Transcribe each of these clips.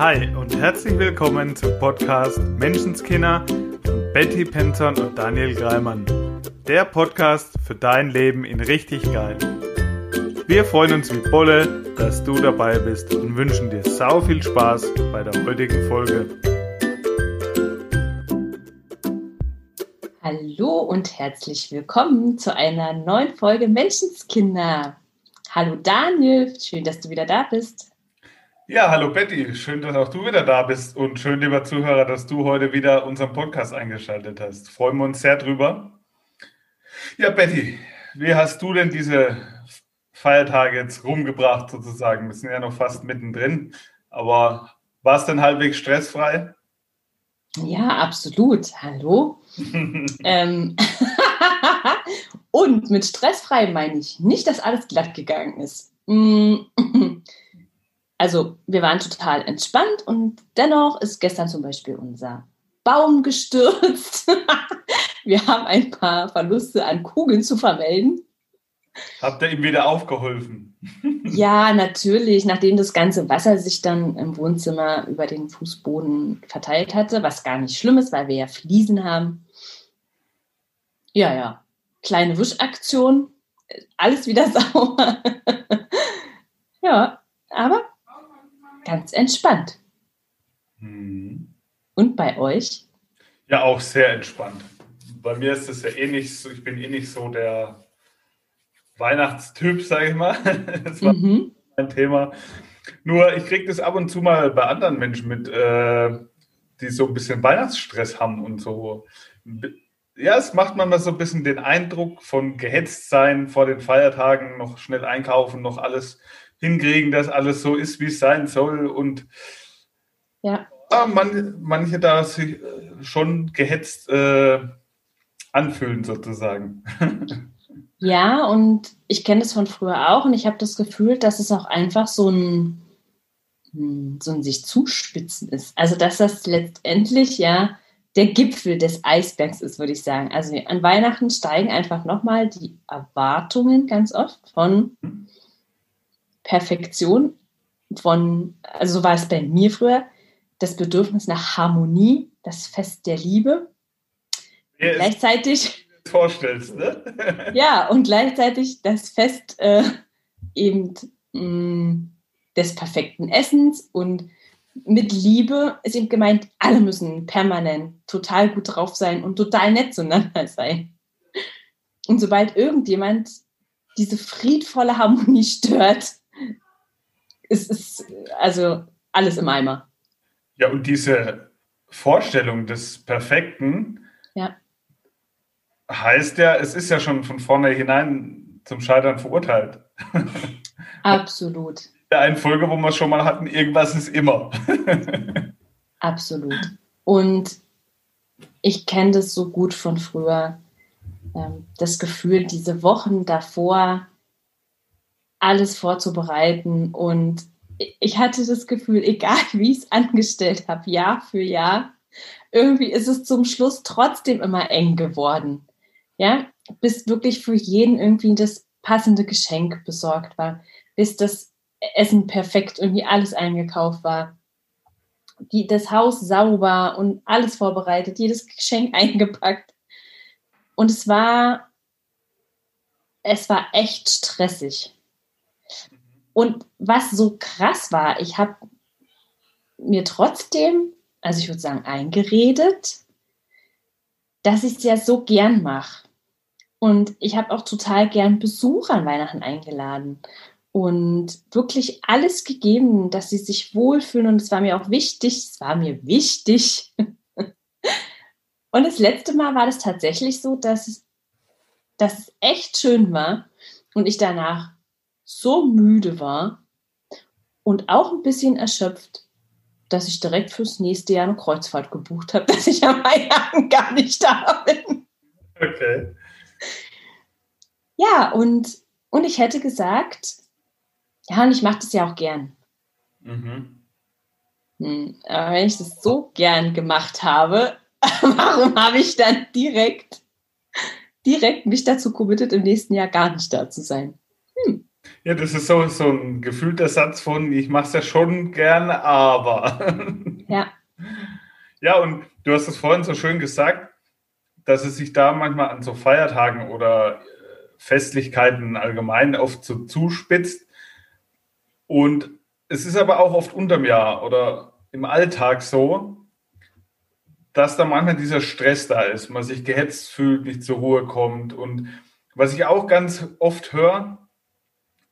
Hi und herzlich willkommen zum Podcast Menschenskinder von Betty Penton und Daniel Greimann. Der Podcast für dein Leben in richtig geil. Wir freuen uns wie Bolle, dass du dabei bist und wünschen dir sau viel Spaß bei der heutigen Folge. Hallo und herzlich willkommen zu einer neuen Folge Menschenskinder. Hallo Daniel, schön, dass du wieder da bist. Ja, hallo Betty, schön, dass auch du wieder da bist und schön, lieber Zuhörer, dass du heute wieder unseren Podcast eingeschaltet hast. Freuen wir uns sehr drüber. Ja, Betty, wie hast du denn diese Feiertage jetzt rumgebracht sozusagen? Wir sind ja noch fast mittendrin, aber war es denn halbwegs stressfrei? Ja, absolut. Hallo. ähm, und mit stressfrei meine ich nicht, dass alles glatt gegangen ist. Also wir waren total entspannt und dennoch ist gestern zum Beispiel unser Baum gestürzt. wir haben ein paar Verluste an Kugeln zu vermelden. Habt ihr ihm wieder aufgeholfen? ja, natürlich. Nachdem das ganze Wasser sich dann im Wohnzimmer über den Fußboden verteilt hatte, was gar nicht schlimm ist, weil wir ja Fliesen haben. Ja, ja. Kleine Wischaktion. Alles wieder sauber. ja, aber ganz entspannt. Mhm. Und bei euch? Ja, auch sehr entspannt. Bei mir ist es ja eh nicht so, ich bin eh nicht so der Weihnachtstyp, sage ich mal. Das war mhm. ein Thema. Nur ich kriege das ab und zu mal bei anderen Menschen mit, äh, die so ein bisschen Weihnachtsstress haben und so. Ja, es macht manchmal so ein bisschen den Eindruck von gehetzt sein vor den Feiertagen, noch schnell einkaufen, noch alles hinkriegen, dass alles so ist, wie es sein soll. Und ja. ja man, manche da sich äh, schon gehetzt äh, anfühlen, sozusagen. Ja, und ich kenne das von früher auch und ich habe das Gefühl, dass es auch einfach so ein, hm, so ein sich zuspitzen ist. Also, dass das letztendlich ja der Gipfel des Eisbergs ist, würde ich sagen. Also an Weihnachten steigen einfach nochmal die Erwartungen ganz oft von mhm. Perfektion von, also so war es bei mir früher, das Bedürfnis nach Harmonie, das Fest der Liebe. Ja, gleichzeitig. Vorstellst, ne? ja, und gleichzeitig das Fest äh, eben mh, mm, des perfekten Essens und mit Liebe ist eben gemeint, alle müssen permanent total gut drauf sein und total nett zueinander sein. Und sobald irgendjemand diese friedvolle Harmonie stört, es ist also alles im Eimer. Ja, und diese Vorstellung des Perfekten ja. heißt ja, es ist ja schon von vornherein zum Scheitern verurteilt. Absolut. Der einen Folge, wo wir es schon mal hatten, irgendwas ist immer. Absolut. Und ich kenne das so gut von früher. Ähm, das Gefühl, diese Wochen davor alles vorzubereiten. Und ich hatte das Gefühl, egal wie ich es angestellt habe, Jahr für Jahr, irgendwie ist es zum Schluss trotzdem immer eng geworden. Ja, bis wirklich für jeden irgendwie das passende Geschenk besorgt war, bis das Essen perfekt irgendwie alles eingekauft war, die, das Haus sauber und alles vorbereitet, jedes Geschenk eingepackt. Und es war, es war echt stressig. Und was so krass war, ich habe mir trotzdem, also ich würde sagen, eingeredet, dass ich es ja so gern mache. Und ich habe auch total gern Besuch an Weihnachten eingeladen und wirklich alles gegeben, dass sie sich wohlfühlen. Und es war mir auch wichtig, es war mir wichtig. und das letzte Mal war das tatsächlich so, dass dass es echt schön war und ich danach so müde war und auch ein bisschen erschöpft, dass ich direkt fürs nächste Jahr eine Kreuzfahrt gebucht habe, dass ich am Weihnachten gar nicht da bin. Okay. Ja, und, und ich hätte gesagt, ja, und ich mache das ja auch gern. Mhm. Hm, aber wenn ich das so gern gemacht habe, warum habe ich dann direkt, direkt mich dazu committed, im nächsten Jahr gar nicht da zu sein? Ja, das ist so, so ein gefühlter Satz von, ich mache es ja schon gern, aber. Ja. Ja, und du hast es vorhin so schön gesagt, dass es sich da manchmal an so Feiertagen oder äh, Festlichkeiten allgemein oft so zuspitzt. Und es ist aber auch oft unterm Jahr oder im Alltag so, dass da manchmal dieser Stress da ist, man sich gehetzt fühlt, nicht zur Ruhe kommt. Und was ich auch ganz oft höre,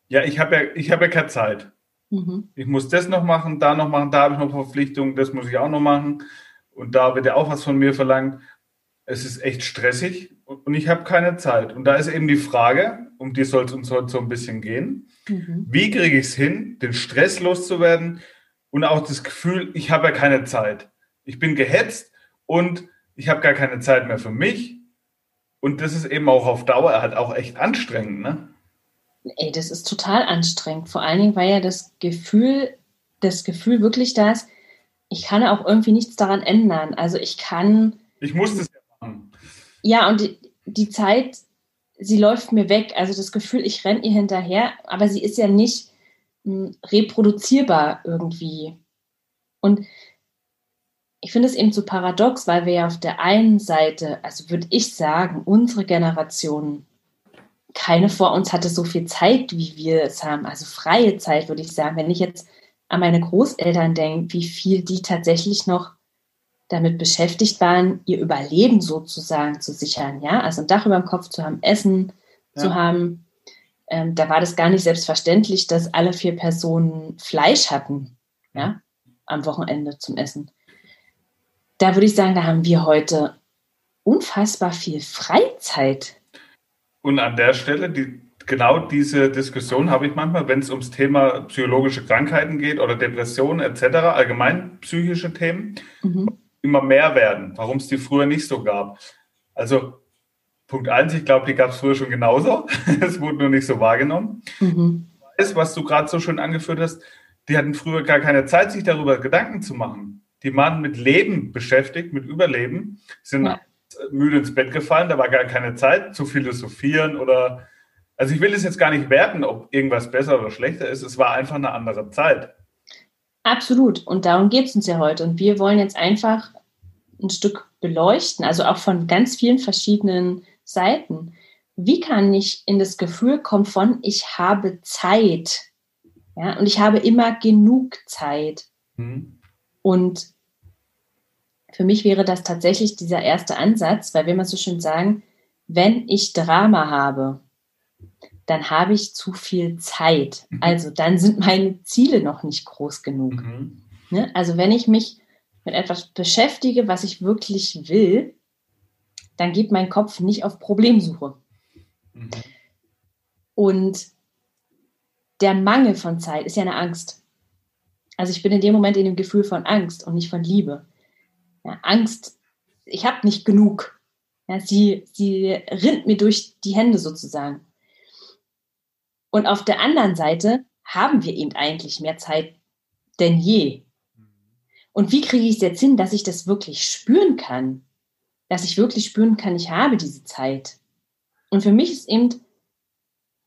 ja, ich habe ja, ich habe ja keine Zeit. Mhm. Ich muss das noch machen, da noch machen, da habe ich noch Verpflichtungen, das muss ich auch noch machen. Und da wird ja auch was von mir verlangt. Es ist echt stressig und ich habe keine Zeit. Und da ist eben die Frage, um die soll es uns heute so ein bisschen gehen. Mhm. Wie kriege ich es hin, den Stress loszuwerden und auch das Gefühl, ich habe ja keine Zeit. Ich bin gehetzt und ich habe gar keine Zeit mehr für mich. Und das ist eben auch auf Dauer halt auch echt anstrengend, ne? Ey, das ist total anstrengend. Vor allen Dingen, weil ja das Gefühl, das Gefühl wirklich da ist, ich kann auch irgendwie nichts daran ändern. Also ich kann. Ich muss das ja machen. Ja, und die, die Zeit, sie läuft mir weg. Also das Gefühl, ich renne ihr hinterher, aber sie ist ja nicht m, hm, reproduzierbar irgendwie. Und ich finde es eben so paradox, weil wir ja auf der einen Seite, also würde ich sagen, unsere Generation, keine vor uns hatte so viel Zeit, wie wir es haben, also freie Zeit, würde ich sagen. Wenn ich jetzt an meine Großeltern denke, wie viel die tatsächlich noch damit beschäftigt waren, ihr Überleben sozusagen zu sichern, ja, also ein Dach über dem Kopf zu haben, Essen ja. zu haben. Ähm, da war das gar nicht selbstverständlich, dass alle vier Personen Fleisch hatten, ja, am Wochenende zum Essen da würde ich sagen, da haben wir heute unfassbar viel Freizeit. Und an der Stelle, die, genau diese Diskussion habe ich manchmal, wenn es ums Thema psychologische Krankheiten geht oder Depressionen etc., allgemein psychische Themen, mhm. immer mehr werden, warum es die früher nicht so gab. Also Punkt eins, ich glaube, die gab es früher schon genauso. es wurde nur nicht so wahrgenommen. Mhm. Weiß, was du gerade so schön angeführt hast, die hatten früher gar keine Zeit, sich darüber Gedanken zu machen die waren mit Leben beschäftigt, mit Überleben, sind ja. Müde ins Bett gefallen, da war gar keine Zeit zu philosophieren oder, also ich will es jetzt gar nicht werten, ob irgendwas besser oder schlechter ist, es war einfach eine andere Zeit. Absolut, und darum geht es uns ja heute. Und wir wollen jetzt einfach ein Stück beleuchten, also auch von ganz vielen verschiedenen Seiten. Wie kann ich in das Gefühl kommen von, ich habe Zeit? Ja, und ich habe immer genug Zeit. Mhm. Und für mich wäre das tatsächlich dieser erste Ansatz, weil wir immer so schön sagen, wenn ich Drama habe, dann habe ich zu viel Zeit. Mhm. Also dann sind meine Ziele noch nicht groß genug. Mhm. Ne? Also wenn ich mich mit etwas beschäftige, was ich wirklich will, dann geht mein Kopf nicht auf Problemsuche. Mhm. Und der Mangel von Zeit ist ja eine Angst. Also ich bin in dem Moment in dem Gefühl von Angst und nicht von Liebe. Ja, Angst, ich habe nicht genug. Ja, sie, sie rinnt mir durch die Hände sozusagen. Und auf der anderen Seite haben wir eben eigentlich mehr Zeit denn je. Und wie kriege ich es jetzt hin, dass ich das wirklich spüren kann? Dass ich wirklich spüren kann, ich habe diese Zeit. Und für mich ist eben,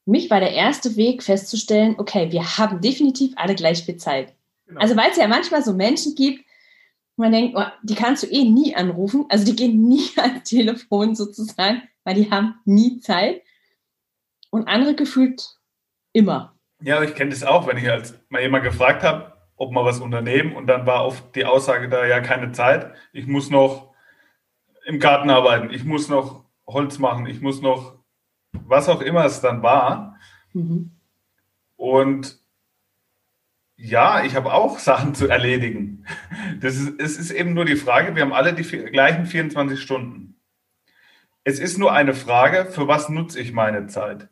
mich war der erste Weg festzustellen, okay, wir haben definitiv alle gleich viel Zeit. Genau. Also weil es ja manchmal so Menschen gibt, man denkt, oh, die kannst du eh nie anrufen. Also die gehen nie ans Telefon sozusagen, weil die haben nie Zeit. Und andere gefühlt immer. Ja, ich kenne das auch, wenn ich als mal jemand gefragt habe, ob wir was unternehmen und dann war oft die Aussage da, ja, keine Zeit. Ich muss noch im Garten arbeiten, ich muss noch Holz machen, ich muss noch was auch immer es dann war. Mhm. Und ja, ich habe auch Sachen zu erledigen. Das ist, es ist eben nur die Frage, wir haben alle die gleichen 24 Stunden. Es ist nur eine Frage, für was nutze ich meine Zeit?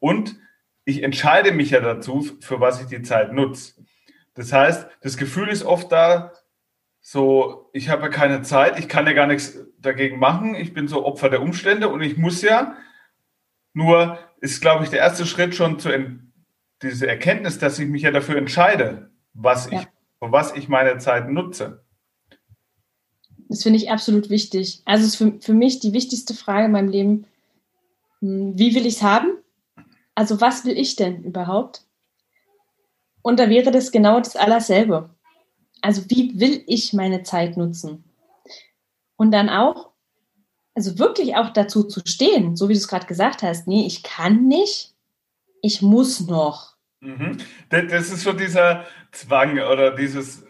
Und ich entscheide mich ja dazu, für was ich die Zeit nutze. Das heißt, das Gefühl ist oft da, so, ich habe ja keine Zeit, ich kann ja gar nichts dagegen machen, ich bin so Opfer der Umstände und ich muss ja. Nur ist, glaube ich, der erste Schritt schon zu, diese Erkenntnis, dass ich mich ja dafür entscheide, was ja. ich, für was ich meine Zeit nutze. Das finde ich absolut wichtig. Also ist für, für mich die wichtigste Frage in meinem Leben, hm, wie will ich es haben? also was will ich denn überhaupt? Und da wäre das genau das Allerselbe. Also wie will ich meine Zeit nutzen? Und dann auch, also wirklich auch dazu zu stehen, so wie du es gerade gesagt hast, nee, ich kann nicht, ich muss noch. Mhm. Das ist so dieser Zwang oder dieses.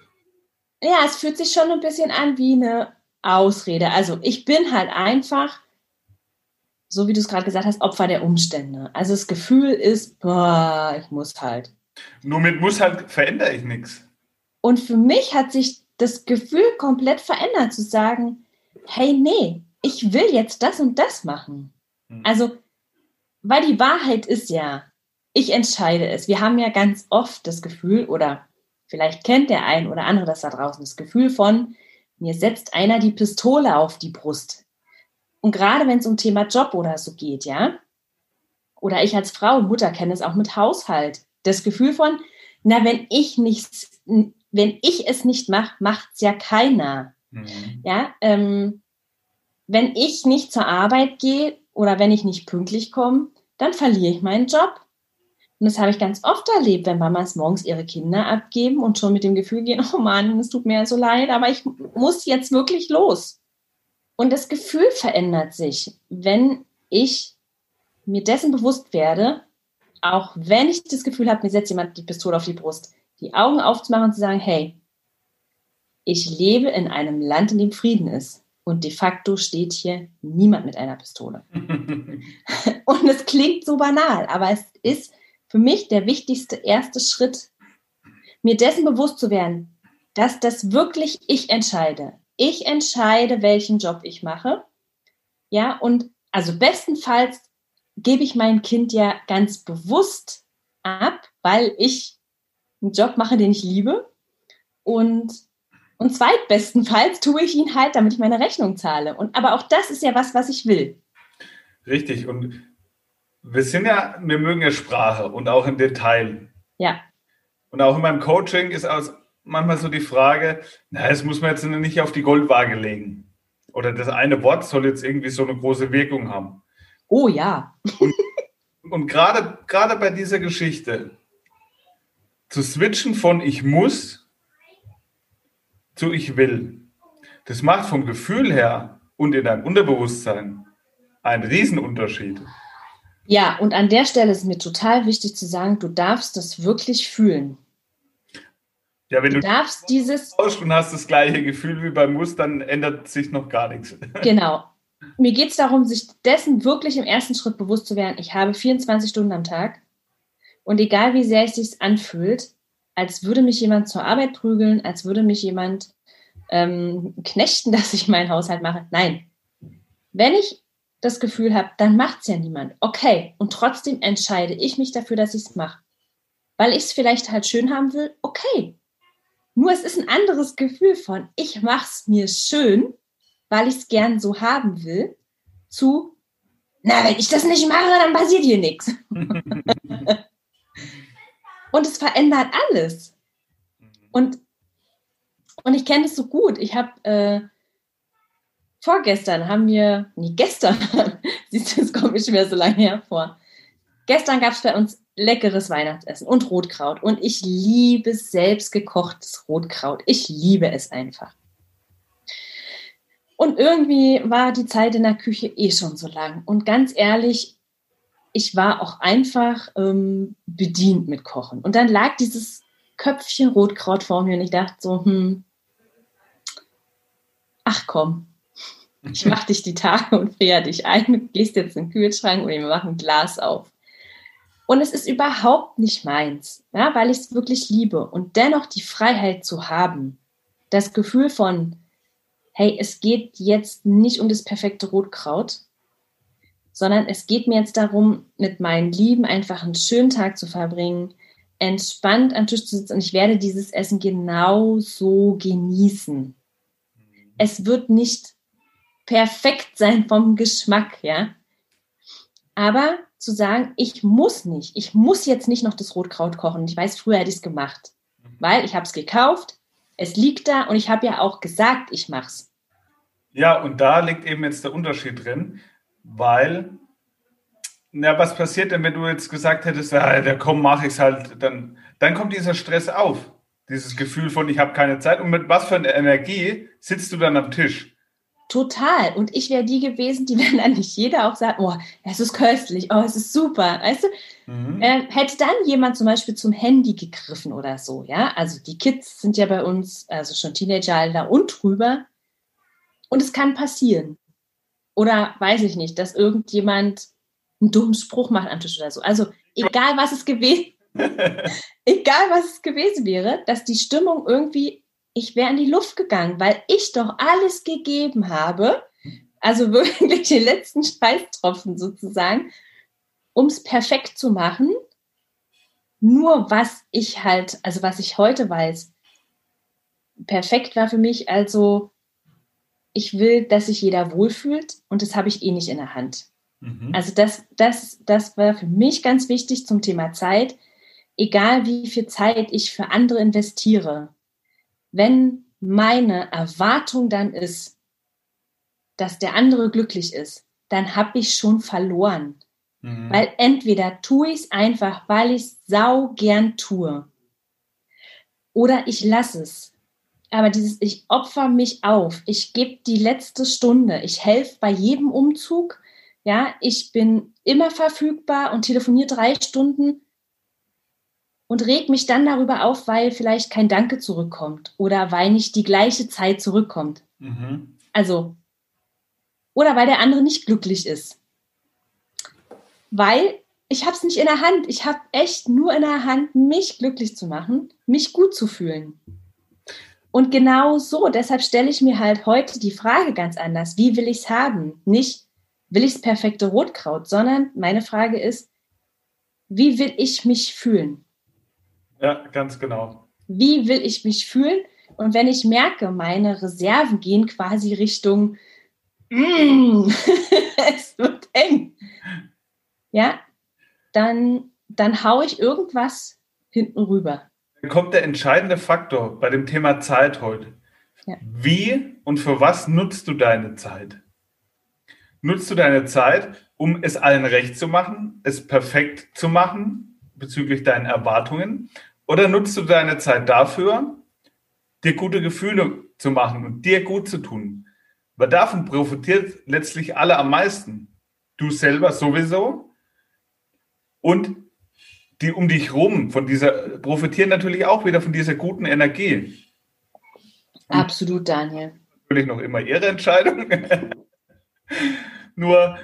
Ja, es fühlt sich schon ein bisschen an wie eine Ausrede. Also ich bin halt einfach, so wie du es gerade gesagt hast, Opfer der Umstände. Also das Gefühl ist, boah, ich muss halt. Nur mit muss halt verändere ich nichts. Und für mich hat sich das Gefühl komplett verändert, zu sagen, hey, nee, ich will jetzt das und das machen. Hm. Also, weil die Wahrheit ist ja, ich entscheide es. Wir haben ja ganz oft das Gefühl, oder vielleicht kennt der ein oder andere das da draußen, das Gefühl von, mir setzt einer die Pistole auf die Brust. Und gerade wenn es um Thema Job oder so geht, ja, oder ich als Frau, Mutter kenne es auch mit Haushalt, das Gefühl von, na, wenn ich nichts, wenn ich es nicht mache, macht es ja keiner. Mhm. Ja, ähm, wenn ich nicht zur Arbeit gehe oder wenn ich nicht pünktlich komme, dann verliere ich meinen Job. Und das habe ich ganz oft erlebt, wenn Mamas morgens ihre Kinder abgeben und schon mit dem Gefühl gehen, oh Mann, es tut mir so leid, aber ich muss jetzt wirklich los. Und das Gefühl verändert sich, wenn ich mir dessen bewusst werde, auch wenn ich das Gefühl habe, mir setzt jemand die Pistole auf die Brust, die Augen aufzumachen und zu sagen, hey, ich lebe in einem Land, in dem Frieden ist. Und de facto steht hier niemand mit einer Pistole. und es klingt so banal, aber es ist für mich der wichtigste erste Schritt, mir dessen bewusst zu werden, dass das wirklich ich entscheide. Ich entscheide, welchen Job ich mache. Ja, und also bestenfalls gebe ich mein Kind ja ganz bewusst ab, weil ich einen Job mache, den ich liebe. Und, und zweitbestenfalls tue ich ihn halt, damit ich meine Rechnung zahle. Und, aber auch das ist ja was, was ich will. Richtig. Und wir sind ja, wir mögen ja Sprache und auch im Detail. Ja. Und auch in meinem Coaching ist aus manchmal so die Frage, na, das muss man jetzt nicht auf die Goldwaage legen. Oder das eine Wort soll jetzt irgendwie so eine große Wirkung haben. Oh ja. und, und gerade, gerade bei dieser Geschichte zu switchen von ich muss zu ich will, das macht vom Gefühl her und in deinem Unterbewusstsein einen Riesenunterschied. Ja, und an der Stelle ist mir total wichtig zu sagen, du darfst das wirklich fühlen. Ja, wenn du, du darfst dieses und hast das gleiche Gefühl wie beim Muss, dann ändert sich noch gar nichts. Genau. Mir geht es darum, sich dessen wirklich im ersten Schritt bewusst zu werden. Ich habe 24 Stunden am Tag und egal wie sehr es sich anfühlt, als würde mich jemand zur Arbeit prügeln, als würde mich jemand ähm, knechten, dass ich meinen Haushalt mache. Nein. Wenn ich das Gefühl habe, dann macht es ja niemand. Okay, und trotzdem entscheide ich mich dafür, dass ich es mache. Weil ich es vielleicht halt schön haben will, okay. Nur es ist ein anderes Gefühl von, ich mache es mir schön, weil ich es gern so haben will, zu, na, wenn ich das nicht mache, dann passiert hier nichts. und es verändert alles. Und, und ich kenne es so gut. Ich habe äh, vorgestern haben wir, nee, gestern, siehst du, es kommt schon wieder so lange hervor. Gestern gab es bei uns leckeres Weihnachtsessen und Rotkraut. Und ich liebe selbst gekochtes Rotkraut. Ich liebe es einfach. Und irgendwie war die Zeit in der Küche eh schon so lang. Und ganz ehrlich, ich war auch einfach ähm, bedient mit Kochen. Und dann lag dieses Köpfchen Rotkraut vor mir und ich dachte so, hm, ach komm, ich mach dich die Tage und friere dich ein, gehst jetzt in den Kühlschrank und wir machen ein Glas auf. Und es ist überhaupt nicht meins, ja, weil ich es wirklich liebe. Und dennoch die Freiheit zu haben, das Gefühl von, hey, es geht jetzt nicht um das perfekte Rotkraut, sondern es geht mir jetzt darum, mit meinen Lieben einfach einen schönen Tag zu verbringen, entspannt am Tisch zu sitzen und ich werde dieses Essen genau so genießen. Es wird nicht perfekt sein vom Geschmack, ja. Aber zu sagen, ich muss nicht, ich muss jetzt nicht noch das Rotkraut kochen. Ich weiß, früher hätte ich es gemacht, weil ich habe es gekauft, es liegt da und ich habe ja auch gesagt, ich mache es. Ja, und da liegt eben jetzt der Unterschied drin, weil Ja, was passiert denn, wenn du jetzt gesagt hättest, ja, der komm, mach ich's halt, dann, dann kommt dieser Stress auf. Dieses Gefühl von, ich habe keine Zeit. Und mit was für einer Energie sitzt du dann am Tisch? Total. Und ich wäre die gewesen, die wenn dann nicht jeder auch sagt, oh, es ist köstlich, oh, es ist super. Weißt du, mhm. äh, hätte dann jemand zum Beispiel zum Handy gegriffen oder so, ja. Also die Kids sind ja bei uns, also schon Teenageralter und drüber. Und es kann passieren. Oder weiß ich nicht, dass irgendjemand einen dummen Spruch macht am Tisch oder so. Also egal was es gewesen, egal was es gewesen wäre, dass die Stimmung irgendwie, ich wäre in die Luft gegangen, weil ich doch alles gegeben habe, also wirklich den letzten Schweißtropfen sozusagen, um es perfekt zu machen. Nur was ich halt, also was ich heute weiß, perfekt war für mich also, ich will, dass sich jeder wohlfühlt und das habe ich eh nicht in der Hand. Mhm. Also das, das, das war für mich ganz wichtig zum Thema Zeit. Egal wie viel Zeit ich für andere investiere, wenn meine Erwartung dann ist, dass der andere glücklich ist, dann habe ich schon verloren. Mhm. Weil entweder tue ich es einfach, weil ich es sau gern tue, oder ich lasse es. Aber dieses, ich opfer mich auf, ich gebe die letzte Stunde, ich helfe bei jedem Umzug, ja, ich bin immer verfügbar und telefoniere drei Stunden und reg mich dann darüber auf, weil vielleicht kein Danke zurückkommt oder weil nicht die gleiche Zeit zurückkommt. Mhm. Also, oder weil der andere nicht glücklich ist. Weil ich habe es nicht in der Hand. Ich habe echt nur in der Hand, mich glücklich zu machen, mich gut zu fühlen. Und genau so, deshalb stelle ich mir halt heute die Frage ganz anders. Wie will ich es haben? Nicht, will ich das perfekte Rotkraut, sondern meine Frage ist, wie will ich mich fühlen? Ja, ganz genau. Wie will ich mich fühlen? Und wenn ich merke, meine Reserven gehen quasi Richtung, mm, es wird eng, ja, dann, dann haue ich irgendwas hinten rüber. Dann kommt der entscheidende Faktor bei dem Thema Zeit heute. Ja. Wie und für was nutzt du deine Zeit? nutzt du deine Zeit, um es allen recht zu machen, es perfekt zu machen bezüglich deinen Erwartungen? Oder nutzt du deine Zeit dafür, dir gute Gefühle zu machen und dir gut zu tun? Weil davon profitiert letztlich alle am meisten. Du selber sowieso und die um dich rum von dieser profitieren natürlich auch wieder von dieser guten Energie. Und Absolut, Daniel. Natürlich noch immer ihre Entscheidung. Nur,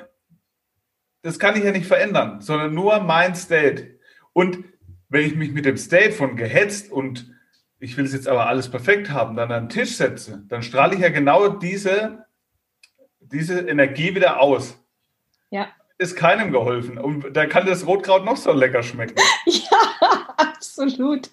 das kann ich ja nicht verändern, sondern nur mein State. Und wenn ich mich mit dem State von gehetzt und ich will es jetzt aber alles perfekt haben, dann an den Tisch setze, dann strahle ich ja genau diese, diese Energie wieder aus. Ja. Ist keinem geholfen. Und da kann das Rotkraut noch so lecker schmecken. Ja, absolut.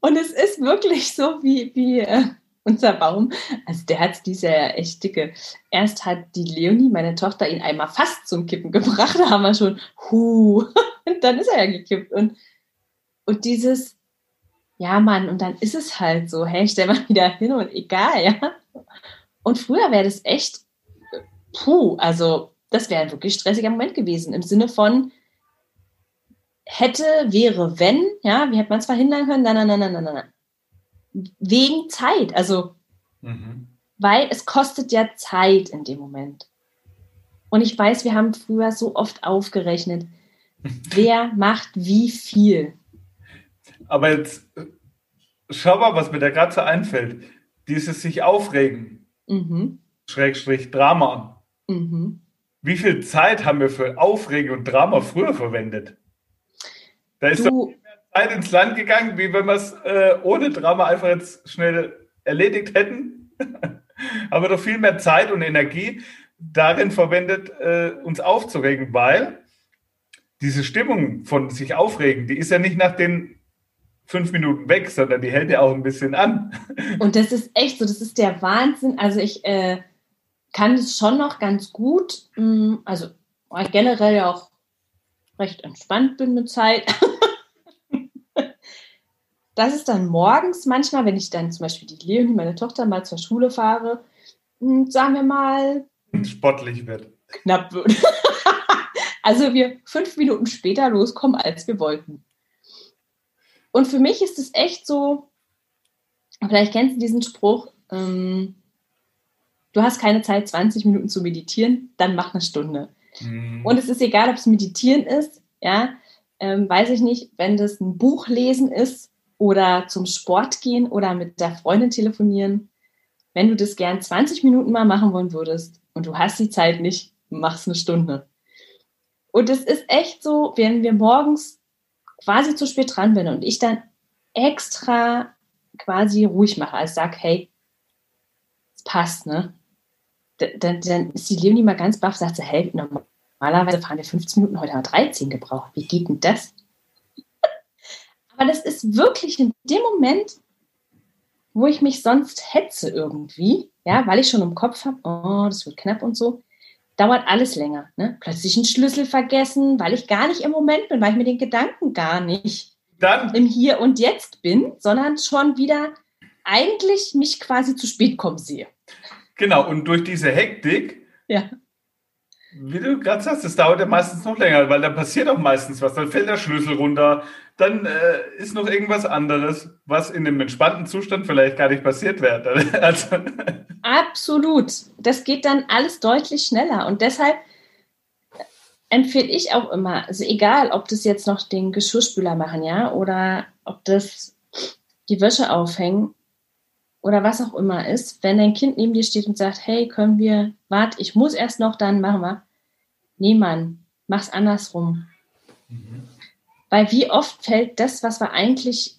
Und es ist wirklich so, wie, wie äh, unser Baum. Also der hat diese echt dicke. Erst hat die Leonie, meine Tochter, ihn einmal fast zum Kippen gebracht. Da haben wir schon, hu, und dann ist er ja gekippt. Und, und dieses, ja Mann, und dann ist es halt so, hey, stell mal wieder hin und egal, ja. Und früher wäre das echt, puh, also das wäre ein wirklich stressiger Moment gewesen. Im Sinne von, hätte, wäre, wenn, ja, wie hätte man es verhindern können? Nein, nein, nein, nein, nein, nein wegen Zeit. Also, mhm. weil es kostet ja Zeit in dem Moment. Und ich weiß, wir haben früher so oft aufgerechnet, wer macht wie viel. Aber jetzt schau mal, was mir da gerade so einfällt. Dieses sich aufregen, mhm. Schrägstrich Drama. Mhm. Wie viel Zeit haben wir für Aufregen und Drama früher verwendet? Da ist du, doch Zeit ins Land gegangen, wie wenn wir es äh, ohne Drama einfach jetzt schnell erledigt hätten. Aber doch viel mehr Zeit und Energie darin verwendet, äh, uns aufzuregen, weil diese Stimmung von sich aufregen, die ist ja nicht nach den fünf Minuten weg, sondern die hält ja auch ein bisschen an. Und das ist echt so, das ist der Wahnsinn. Also ich äh, kann es schon noch ganz gut, mh, mm, also weil ich generell ja auch recht entspannt bin mit Zeit. das ist dann morgens manchmal, wenn ich dann zum Beispiel die Leonie, meine Tochter, mal zur Schule fahre, hm, sagen wir mal. Sportlich wird. Knapp wird. Also wir fünf Minuten später loskommen, als wir wollten. Und für mich ist es echt so, vielleicht kennst du diesen Spruch, ähm, du hast keine Zeit, 20 Minuten zu meditieren, dann mach eine Stunde. Mhm. Und es ist egal, ob es meditieren ist, ja, ähm, weiß ich nicht, wenn das ein Buch lesen ist oder zum Sport gehen oder mit der Freundin telefonieren. Wenn du das gern 20 Minuten mal machen wollen würdest und du hast die Zeit nicht, mach's eine Stunde. Und es ist echt so, wenn wir morgens quasi zu spät dran bin und ich dann extra quasi ruhig mache, also sag, hey, es passt, ne? Dann, dann ist die Leonie mal ganz baff, sagt sie, hey, normalerweise fahren wir 15 Minuten, heute haben wir 13 gebraucht. Wie geht denn das? Aber das ist wirklich in dem Moment, wo ich mich sonst hetze irgendwie, ja, weil ich schon im Kopf habe, oh, das wird knapp und so, dauert alles länger. Ne? Plötzlich einen Schlüssel vergessen, weil ich gar nicht im Moment bin, weil ich mit den Gedanken gar nicht Dann. im Hier und Jetzt bin, sondern schon wieder eigentlich mich quasi zu spät kommen sehe. Genau, und durch diese Hektik, ja. wie du gerade sagst, das dauert ja meistens noch länger, weil da passiert auch meistens was. Dann fällt der Schlüssel runter, dann äh, ist noch irgendwas anderes, was in dem entspannten Zustand vielleicht gar nicht passiert wäre. Also, Absolut. Das geht dann alles deutlich schneller. Und deshalb empfehle ich auch immer, also egal, ob das jetzt noch den Geschirrspüler machen, ja, oder ob das die Wäsche aufhängen oder was auch immer ist, wenn dein Kind neben dir steht und sagt, hey, können wir, warte, ich muss erst noch, dann machen wir. Nee, Mann, mach's andersrum. Mhm. Weil wie oft fällt das, was wir eigentlich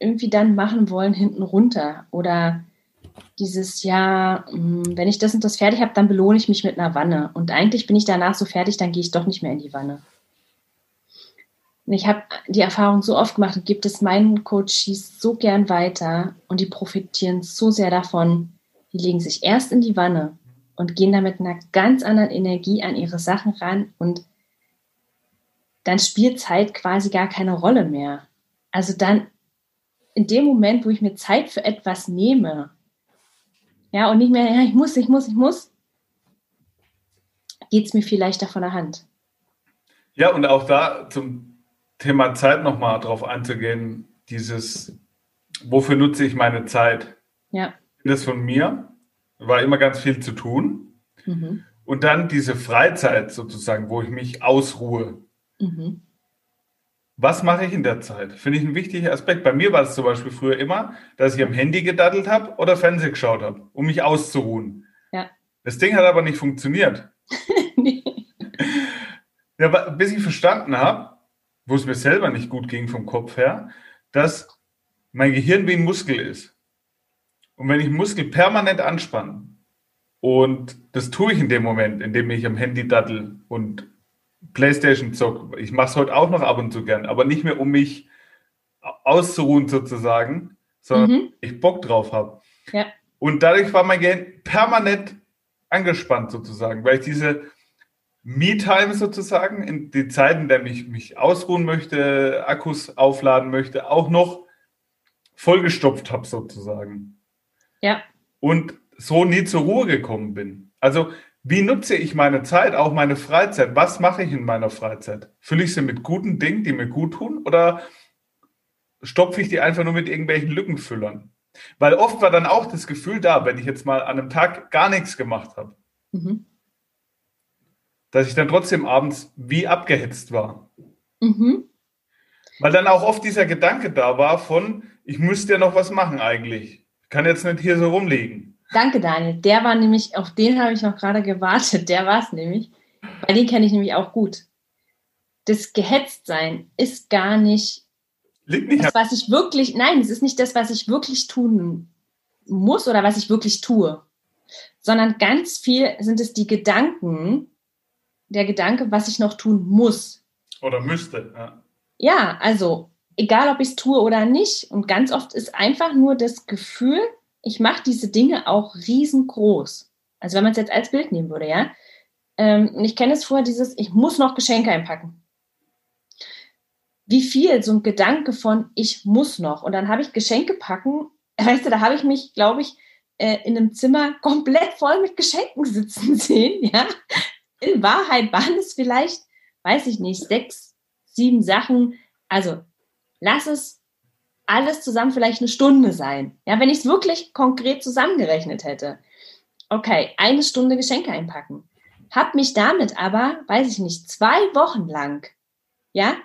irgendwie dann machen wollen, hinten runter? Oder dieses, ja, hm, wenn ich das und das fertig habe, dann belohne ich mich mit einer Wanne. Und eigentlich bin ich danach so fertig, dann gehe ich doch nicht mehr in die Wanne. Und ich habe die Erfahrung so oft gemacht und gibt es meinen Coaches so gern weiter und die profitieren so sehr davon. Die legen sich erst in die Wanne und gehen da mit einer ganz anderen Energie an ihre Sachen ran und dann spielt Zeit quasi gar keine Rolle mehr. Also dann in dem Moment, wo ich mir Zeit für etwas nehme, ja, und nicht mehr, ja, ich muss, ich muss, ich muss, geht es mir viel leichter von der Hand. Ja, und auch da zum Thema Zeit nochmal drauf einzugehen, dieses, wofür nutze ich meine Zeit? Ja. Das von mir war immer ganz viel zu tun. Mhm. Und dann diese Freizeit sozusagen, wo ich mich ausruhe. Mhm. Was mache ich in der Zeit? Finde ich ein wichtiger Aspekt. Bei mir war es zum Beispiel früher immer, dass ich am Handy gedaddelt habe oder Fernsehen geschaut habe, um mich auszuruhen. Ja. Das Ding hat aber nicht funktioniert. nee. ja, bis ich verstanden habe, wo es mir selber nicht gut ging vom Kopf her, dass mein Gehirn wie ein Muskel ist. Und wenn ich einen Muskel permanent anspanne, und das tue ich in dem Moment, in dem ich am Handy daddel und Playstation zock. Ich mache es heute auch noch ab und zu gern, aber nicht mehr, um mich auszuruhen sozusagen, sondern mhm. ich Bock drauf habe. Ja. Und dadurch war mein Gehirn permanent angespannt sozusagen, weil ich diese Me-Time sozusagen, in die Zeiten, in denen ich mich ausruhen möchte, Akkus aufladen möchte, auch noch vollgestopft habe sozusagen. Ja. Und so nie zur Ruhe gekommen bin. Also wie nutze ich meine Zeit, auch meine Freizeit? Was mache ich in meiner Freizeit? Fülle ich sie mit guten Dingen, die mir gut tun, oder stopfe ich die einfach nur mit irgendwelchen Lückenfüllern? Weil oft war dann auch das Gefühl da, wenn ich jetzt mal an einem Tag gar nichts gemacht habe, mhm. dass ich dann trotzdem abends wie abgehetzt war. Mhm. Weil dann auch oft dieser Gedanke da war von, ich müsste ja noch was machen eigentlich. Ich kann jetzt nicht hier so rumliegen. Danke, Daniel. Der war nämlich, auf den habe ich noch gerade gewartet. Der war es nämlich. Weil den kenne ich nämlich auch gut. Das Gehetztsein ist gar nicht, Liegt nicht das, was ich wirklich, nein, es ist nicht das, was ich wirklich tun muss oder was ich wirklich tue, sondern ganz viel sind es die Gedanken, der Gedanke, was ich noch tun muss. Oder müsste. Ja, ja also egal, ob ich es tue oder nicht. Und ganz oft ist einfach nur das Gefühl, ich mache diese Dinge auch riesengroß. Also wenn man es jetzt als Bild nehmen würde, ja. Ähm, ich kenne es vorher, dieses, ich muss noch Geschenke einpacken. Wie viel so ein Gedanke von, ich muss noch. Und dann habe ich Geschenke packen. Weißt du, da habe ich mich, glaube ich, äh, in einem Zimmer komplett voll mit Geschenken sitzen sehen, ja. In Wahrheit waren es vielleicht weiß ich nicht, sechs, sieben Sachen. Also lass es alles zusammen vielleicht eine Stunde sein. Ja, wenn ich es wirklich konkret zusammengerechnet hätte. Okay, eine Stunde Geschenke einpacken. Hab mich damit aber, weiß ich nicht, zwei Wochen lang, ja,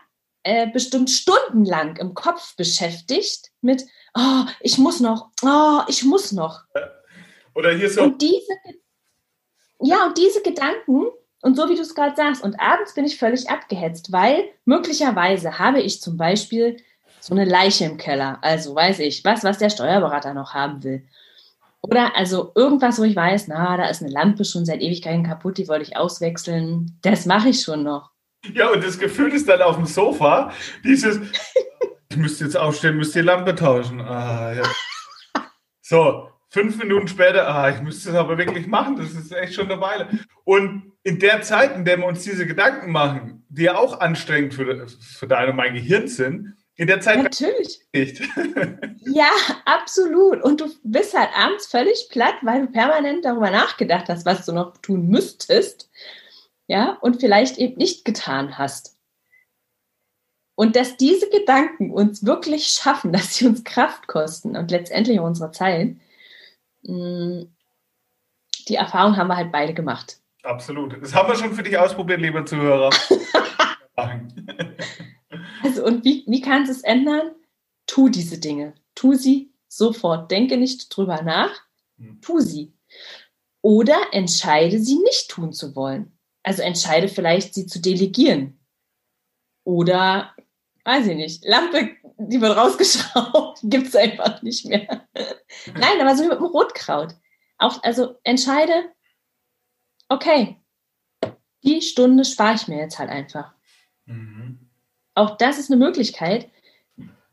äh, bestimmt stundenlang im Kopf beschäftigt mit, oh, ich muss noch, oh, ich muss noch. Oder hier so. Und diese, ja, und diese Gedanken, und so wie du es gerade sagst, und abends bin ich völlig abgehetzt, weil möglicherweise habe ich zum Beispiel so eine Leiche im Keller. Also weiß ich, was, was der Steuerberater noch haben will. Oder also irgendwas, wo ich weiß, na, da ist eine Lampe schon seit Ewigkeiten kaputt, die wollte ich auswechseln. Das mache ich schon noch. Ja, und das Gefühl ist dann auf dem Sofa, dieses, ich müsste jetzt aufstehen, müsste die Lampe tauschen. Ah, ja. So, fünf Minuten später, ah, ich müsste es aber wirklich machen, das ist echt schon eine Weile. Und in der Zeit, in der wir uns diese Gedanken machen, die ja auch anstrengend für, für dein und mein Gehirn sind, in der Zeit natürlich nicht. ja, absolut. Und du bist halt abends völlig platt, weil du permanent darüber nachgedacht hast, was du noch tun müsstest, ja, und vielleicht eben nicht getan hast. Und dass diese Gedanken uns wirklich schaffen, dass sie uns Kraft kosten und letztendlich unsere Zeit, mm, die Erfahrung haben wir halt beide gemacht. Absolut. Das haben wir schon für dich ausprobiert, liebe Zuhörer. Und wie, wie kannst du es ändern? Tu diese Dinge. Tu sie sofort. Denke nicht drüber nach. Hm. Tu sie. Oder entscheide, sie nicht tun zu wollen. Also entscheide vielleicht, sie zu delegieren. Oder, weiß ich nicht, Lampe, die wird rausgeschraubt, gibt es einfach nicht mehr. Nein, aber so wie mit dem Rotkraut. Auch, also entscheide, okay, die Stunde spare ich mir jetzt halt einfach. Mhm auch das ist eine Möglichkeit.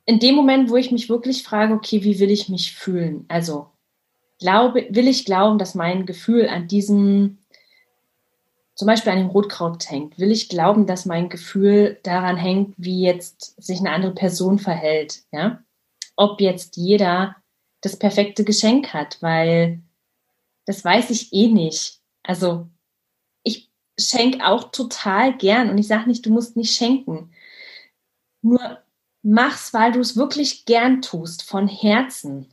In dem Moment, wo ich mich wirklich frage, okay, wie will ich mich fühlen? Also glaube, will ich glauben, dass mein Gefühl an diesem, zum Beispiel an dem Rotkraut hängt? Will ich glauben, dass mein Gefühl daran hängt, wie jetzt sich eine andere Person verhält? Ja? Ob jetzt jeder das perfekte Geschenk hat, weil das weiß ich eh nicht. Also ich schenke auch total gern und ich sage nicht, du musst nicht schenken. Nur mach's, weil du es wirklich gern tust, von Herzen.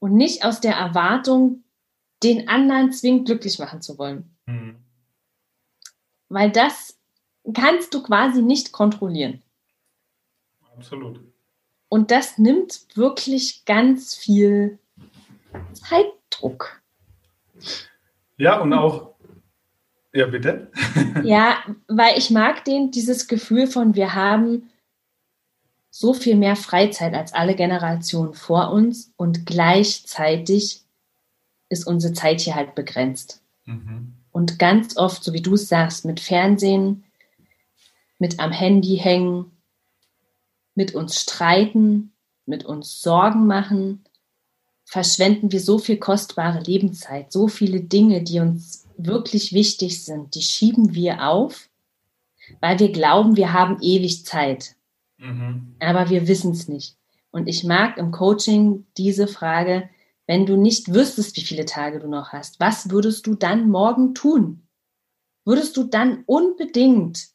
Und nicht aus der Erwartung, den anderen zwingend glücklich machen zu wollen. Mhm. Weil das kannst du quasi nicht kontrollieren. Absolut. Und das nimmt wirklich ganz viel Zeitdruck. Ja, und auch ja, bitte. ja, weil ich mag den, dieses Gefühl von, wir haben so viel mehr Freizeit als alle Generationen vor uns und gleichzeitig ist unsere Zeit hier halt begrenzt. Mhm. Und ganz oft, so wie du es sagst, mit Fernsehen, mit am Handy hängen, mit uns streiten, mit uns Sorgen machen, verschwenden wir so viel kostbare Lebenszeit, so viele Dinge, die uns wirklich wichtig sind, die schieben wir auf, weil wir glauben, wir haben ewig Zeit. Mhm. Aber wir wissen es nicht. Und ich mag im Coaching diese Frage, wenn du nicht wüsstest, wie viele Tage du noch hast, was würdest du dann morgen tun? Würdest du dann unbedingt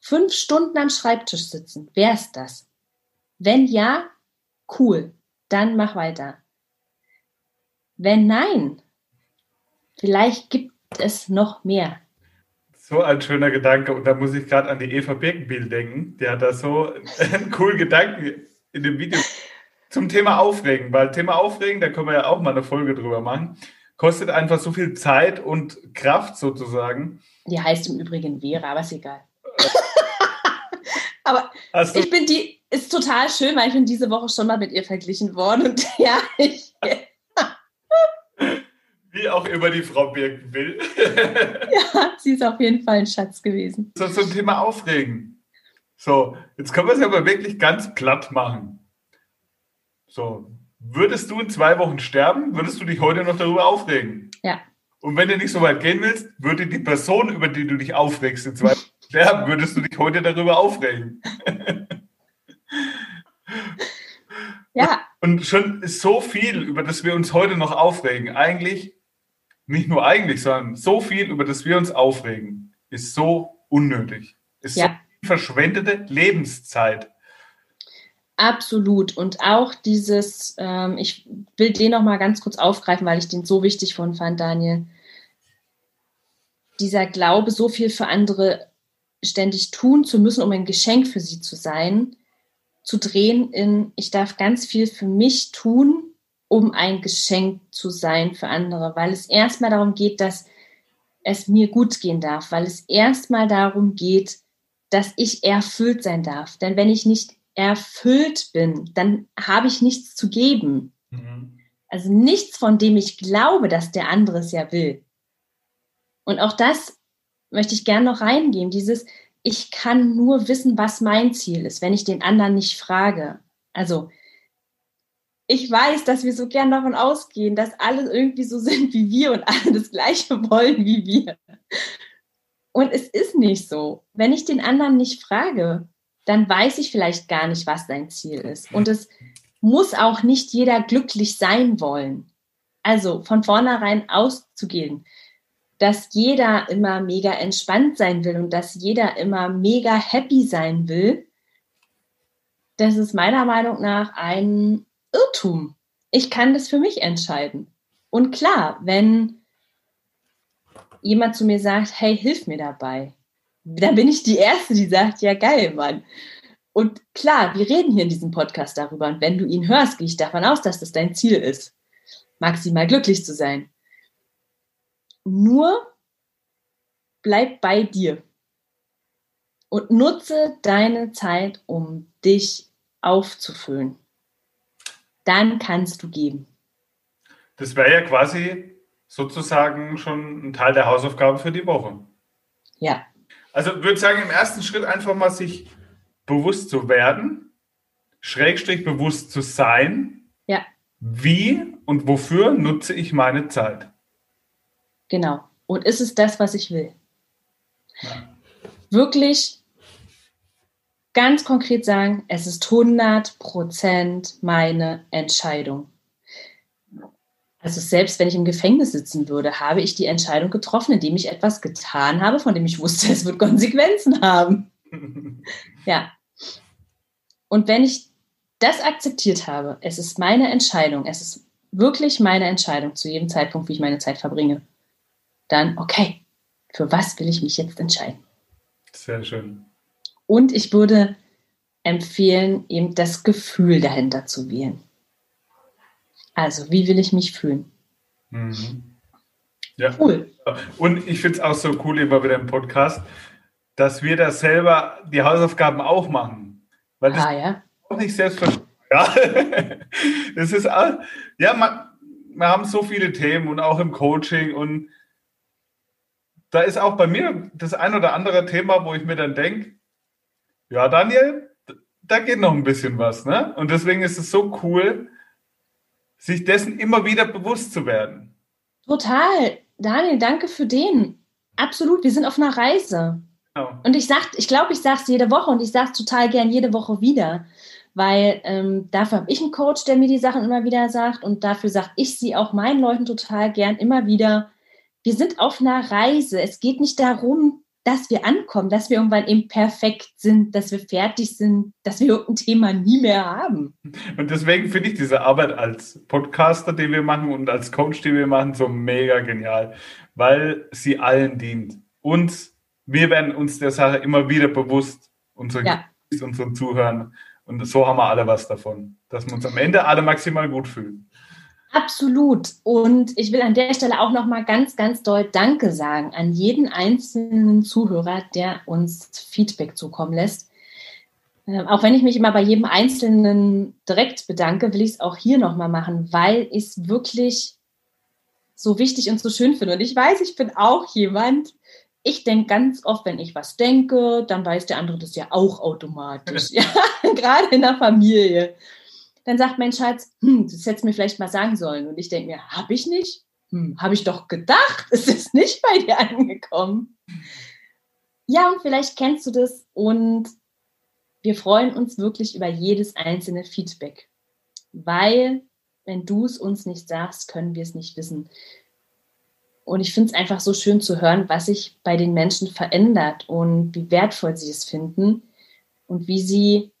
fünf Stunden am Schreibtisch sitzen? Wer ist das? Wenn ja, cool, dann mach weiter. Wenn nein, Vielleicht gibt es noch mehr. So ein schöner Gedanke. Und da muss ich gerade an die Eva Birkenbiel denken. Die hat da so einen coolen Gedanken in dem Video zum Thema Aufregen. Weil Thema Aufregen, da können wir ja auch mal eine Folge drüber machen, kostet einfach so viel Zeit und Kraft sozusagen. Die heißt im Übrigen Vera, aber ist egal. aber ich bin die, ist total schön, weil ich bin diese Woche schon mal mit ihr verglichen worden. Und ja, ich auch immer die Frau Birken will. ja, sie ist auf jeden Fall ein Schatz gewesen. So zum Thema Aufregen. So, jetzt können wir es aber wirklich ganz platt machen. So, würdest du in zwei Wochen sterben, würdest du dich heute noch darüber aufregen? Ja. Und wenn du nicht so weit gehen willst, würde die Person, über die du dich aufregst, in zwei Wochen sterben, würdest du dich heute darüber aufregen. ja. Und schon so viel, über das wir uns heute noch aufregen. Eigentlich nicht nur eigentlich, sondern so viel, über das wir uns aufregen. ist so unnötig. Ist ja. so verschwendete Lebenszeit. Absolut. Und auch dieses, ähm, ich will den noch mal ganz kurz aufgreifen, weil ich den so wichtig von fand, Daniel. Dieser Glaube, so viel für andere ständig tun zu müssen, um ein Geschenk für sie zu sein, zu drehen in, ich darf ganz viel für mich tun, um ein Geschenk zu sein für andere, weil es erstmal darum geht, dass es mir gut gehen darf, weil es erstmal darum geht, dass ich erfüllt sein darf. Denn wenn ich nicht erfüllt bin, dann habe ich nichts zu geben. Mhm. Also nichts, von dem ich glaube, dass der andere es ja will. Und auch das möchte ich gerne noch reingeben, dieses, ich kann nur wissen, was mein Ziel ist, wenn ich den anderen nicht frage. Also ich weiß, dass wir so gern davon ausgehen, dass alle irgendwie so sind wie wir und alle das Gleiche wollen wie wir. Und es ist nicht so. Wenn ich den anderen nicht frage, dann weiß ich vielleicht gar nicht, was sein Ziel ist. Und es muss auch nicht jeder glücklich sein wollen. Also von vornherein auszugehen, dass jeder immer mega entspannt sein will und dass jeder immer mega happy sein will, das ist meiner Meinung nach ein Irrtum. Ich kann das für mich entscheiden. Und klar, wenn jemand zu mir sagt, hey, hilf mir dabei, da bin ich die Erste, die sagt, ja geil, Mann. Und klar, wir reden hier in diesem Podcast darüber. Und wenn du ihn hörst, gehe ich davon aus, dass das dein Ziel ist, maximal glücklich zu sein. Nur bleib bei dir und nutze deine Zeit, um dich aufzufüllen. Dann kannst du geben. Das wäre ja quasi sozusagen schon ein Teil der Hausaufgabe für die Woche. Ja. Also würde sagen, im ersten Schritt einfach mal sich bewusst zu werden, Schrägstrich bewusst zu sein. Ja. Wie und wofür nutze ich meine Zeit? Genau. Und ist es das, was ich will? Ja. Wirklich ganz konkret sagen, es ist 100% meine Entscheidung. Also selbst wenn ich im Gefängnis sitzen würde, habe ich die Entscheidung getroffen, indem ich etwas getan habe, von dem ich wusste, es wird Konsequenzen haben. ja. Und wenn ich das akzeptiert habe, es ist meine Entscheidung, es ist wirklich meine Entscheidung zu jedem Zeitpunkt, wie ich meine Zeit verbringe, dann, okay, für was will ich mich jetzt entscheiden? Sehr schön. Und ich würde empfehlen, eben das Gefühl dahinter zu wählen. Also, wie will ich mich fühlen? Mhm. Ja. Cool. Und ich finde es auch so cool immer wieder im Podcast, dass wir da selber die Hausaufgaben auch machen. Weil das ah, ja. auch nicht selbstverständlich. Ja, das ist auch, ja, man, wir haben so viele Themen und auch im Coaching und da ist auch bei mir das ein oder andere Thema, wo ich mir dann denke, ja, Daniel, da geht noch ein bisschen was, ne? Und deswegen ist es so cool, sich dessen immer wieder bewusst zu werden. Total. Daniel, danke für den. Absolut, wir sind auf einer Reise. Genau. Und ich sag, ich glaube, ich sage es jede Woche und ich sage es total gern jede Woche wieder. Weil ähm, dafür habe ich einen Coach, der mir die Sachen immer wieder sagt und dafür sage ich sie auch meinen Leuten total gern immer wieder. Wir sind auf einer Reise. Es geht nicht darum, dass wir ankommen, dass wir irgendwann eben perfekt sind, dass wir fertig sind, dass wir irgendein Thema nie mehr haben. Und deswegen finde ich diese Arbeit als Podcaster, die wir machen und als Coach, die wir machen, so mega genial, weil sie allen dient. Und wir werden uns der Sache immer wieder bewusst, unsere ja. unseren Zuhören. Und so haben wir alle was davon, dass wir uns am Ende alle maximal gut fühlen. Absolut. Und ich will an der Stelle auch noch mal ganz, ganz doll Danke sagen an jeden einzelnen Zuhörer, der uns Feedback zukommen lässt. Ähm, auch wenn ich mich immer bei jedem Einzelnen direkt bedanke, will ich es auch hier noch mal machen, weil ich es wirklich so wichtig und so schön finde. Und ich weiß, ich bin auch jemand, ich denke ganz oft, wenn ich was denke, dann weiß der andere das ja auch automatisch. ja, gerade in der Familie dann sagt mein Schatz, hm, das hättest du mir vielleicht mal sagen sollen. Und ich denke mir, habe ich nicht? Hm, habe ich doch gedacht, es ist nicht bei dir angekommen. Ja, und vielleicht kennst du das und wir freuen uns wirklich über jedes einzelne Feedback, weil wenn du es uns nicht sagst, können wir es nicht wissen. Und ich finde es einfach so schön zu hören, was sich bei den Menschen verändert und wie wertvoll sie es finden und wie sie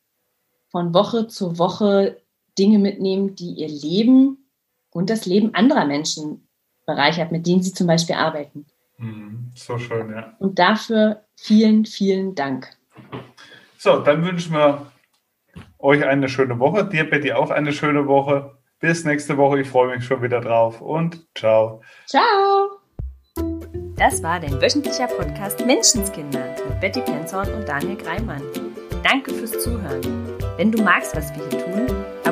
von Woche zu Woche Dinge mitnehmen, die ihr Leben und das Leben anderer Menschen bereichert, mit denen sie zum Beispiel arbeiten. Mhm, so schön, ja. Und dafür vielen, vielen Dank. So, dann wünschen wir euch eine schöne Woche. Dir, Betty, auch eine schöne Woche. Bis nächste Woche. Ich freue mich schon wieder drauf und ciao. Ciao. Das war dein wöchentlicher Podcast Menschenskinder mit Betty Penzorn und Daniel Greimann. Danke fürs Zuhören. Wenn du magst, was wir hier tun,